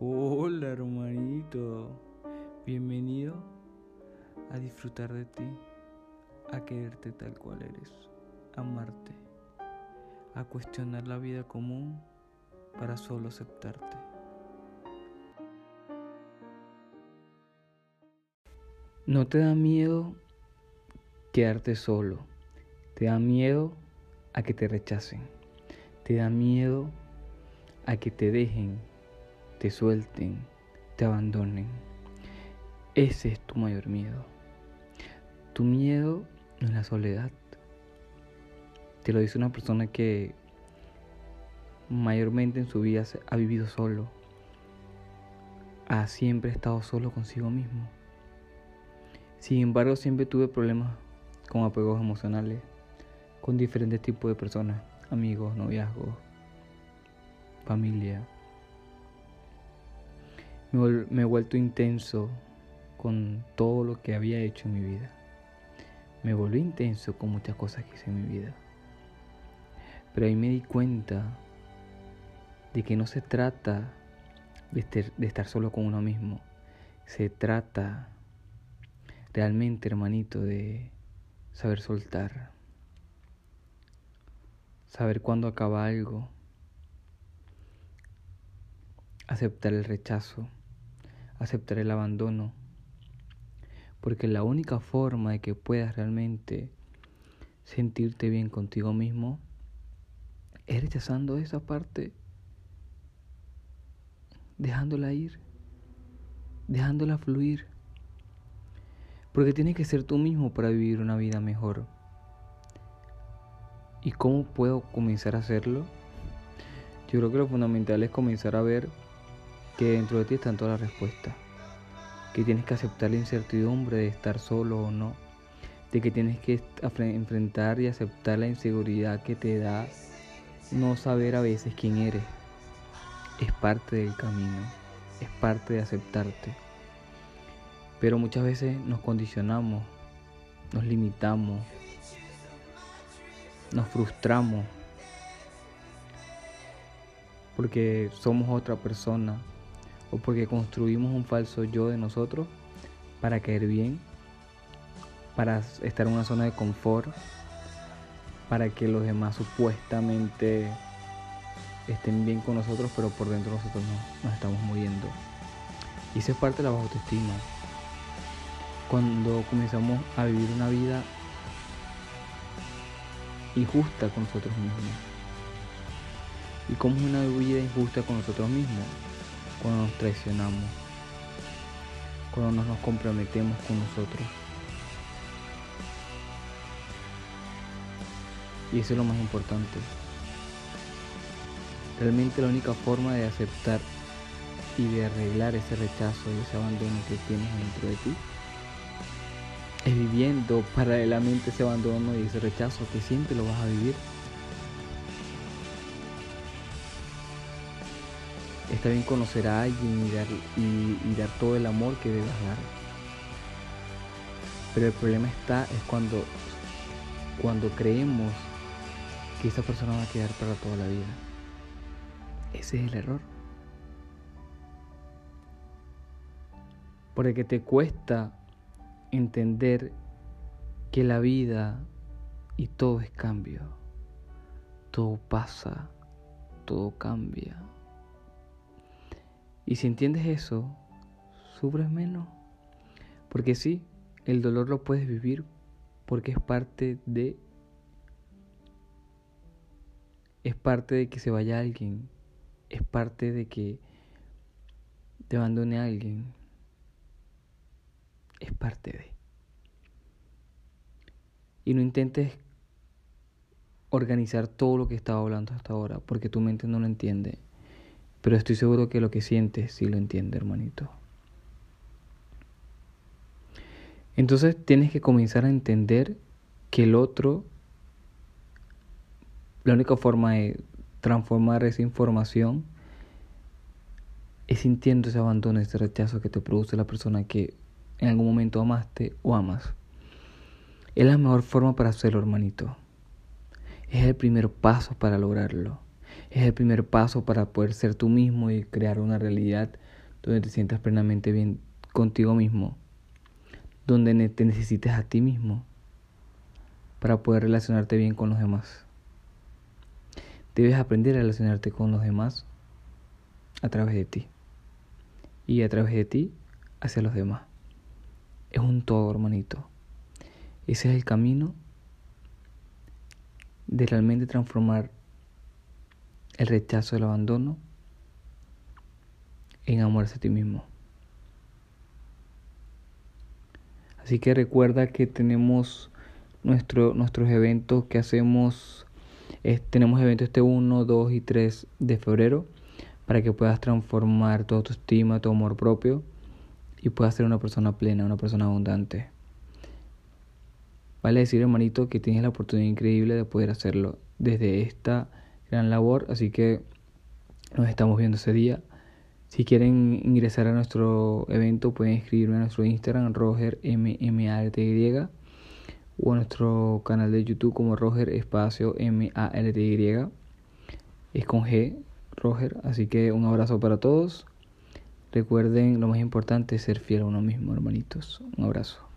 Hola hermanito, bienvenido a disfrutar de ti, a quererte tal cual eres, a amarte, a cuestionar la vida común para solo aceptarte. No te da miedo quedarte solo, te da miedo a que te rechacen, te da miedo a que te dejen te suelten, te abandonen. Ese es tu mayor miedo. Tu miedo es la soledad. Te lo dice una persona que mayormente en su vida ha vivido solo. Ha siempre estado solo consigo mismo. Sin embargo, siempre tuve problemas con apegos emocionales, con diferentes tipos de personas, amigos, noviazgos, familia me, he vuelto intenso con todo lo que había hecho en mi vida. Me volví intenso con muchas cosas que hice en mi vida. Pero ahí me di cuenta de que no se trata de, de estar solo con uno mismo. Se trata realmente, hermanito, de saber soltar. Saber cuándo acaba algo. Aceptar el rechazo aceptar el abandono. Porque la única forma de que puedas realmente sentirte bien contigo mismo es rechazando esa parte, dejándola ir, dejándola fluir. Porque tienes que ser tú mismo para vivir una vida mejor. ¿Y cómo puedo comenzar a hacerlo? Yo creo que lo fundamental es comenzar a ver que dentro de ti están todas las respuestas, que tienes que aceptar la incertidumbre de estar solo o no, de que tienes que enfrentar y aceptar la inseguridad que te da no saber a veces quién eres. Es parte del camino, es parte de aceptarte. Pero muchas veces nos condicionamos, nos limitamos, nos frustramos porque somos otra persona o porque construimos un falso yo de nosotros para caer bien, para estar en una zona de confort, para que los demás supuestamente estén bien con nosotros, pero por dentro nosotros no, nos estamos muriendo. Y eso es parte de la baja autoestima. Cuando comenzamos a vivir una vida injusta con nosotros mismos. ¿Y cómo es una vida injusta con nosotros mismos? Cuando nos traicionamos, cuando no nos comprometemos con nosotros. Y eso es lo más importante. Realmente la única forma de aceptar y de arreglar ese rechazo y ese abandono que tienes dentro de ti es viviendo paralelamente ese abandono y ese rechazo que siempre lo vas a vivir Está bien conocer a alguien y dar, todo el amor que debes dar. Pero el problema está es cuando, cuando creemos que esa persona va a quedar para toda la vida. Ese es el error. Porque te cuesta entender que la vida y todo es cambio. Todo pasa, todo cambia. Y si entiendes eso, sufres menos. Porque sí, el dolor lo puedes vivir porque es parte de... Es parte de que se vaya alguien. Es parte de que te abandone alguien. Es parte de... Y no intentes organizar todo lo que estaba hablando hasta ahora, porque tu mente no lo entiende. Pero estoy seguro que lo que sientes sí lo entiende, hermanito. Entonces tienes que comenzar a entender que el otro, la única forma de transformar esa información es sintiendo ese abandono, ese rechazo que te produce la persona que en algún momento amaste o amas. Es la mejor forma para hacerlo, hermanito. Es el primer paso para lograrlo. Es el primer paso para poder ser tú mismo y crear una realidad donde te sientas plenamente bien contigo mismo, donde te necesites a ti mismo para poder relacionarte bien con los demás. Debes aprender a relacionarte con los demás a través de ti y a través de ti hacia los demás. Es un todo, hermanito. Ese es el camino de realmente transformar el rechazo, el abandono en amor a ti mismo. Así que recuerda que tenemos nuestro, nuestros eventos que hacemos. tenemos eventos este 1, 2 y 3 de febrero para que puedas transformar tu autoestima, tu amor propio y puedas ser una persona plena, una persona abundante. Vale decir, hermanito, que tienes la oportunidad increíble de poder hacerlo desde esta gran labor, así que nos estamos viendo ese día. Si quieren ingresar a nuestro evento, pueden escribirme a nuestro Instagram, RogerMMARTY, o a nuestro canal de YouTube como Roger Espacio M-A-R-T-Y. Es con G, Roger. Así que un abrazo para todos. Recuerden, lo más importante es ser fiel a uno mismo, hermanitos. Un abrazo.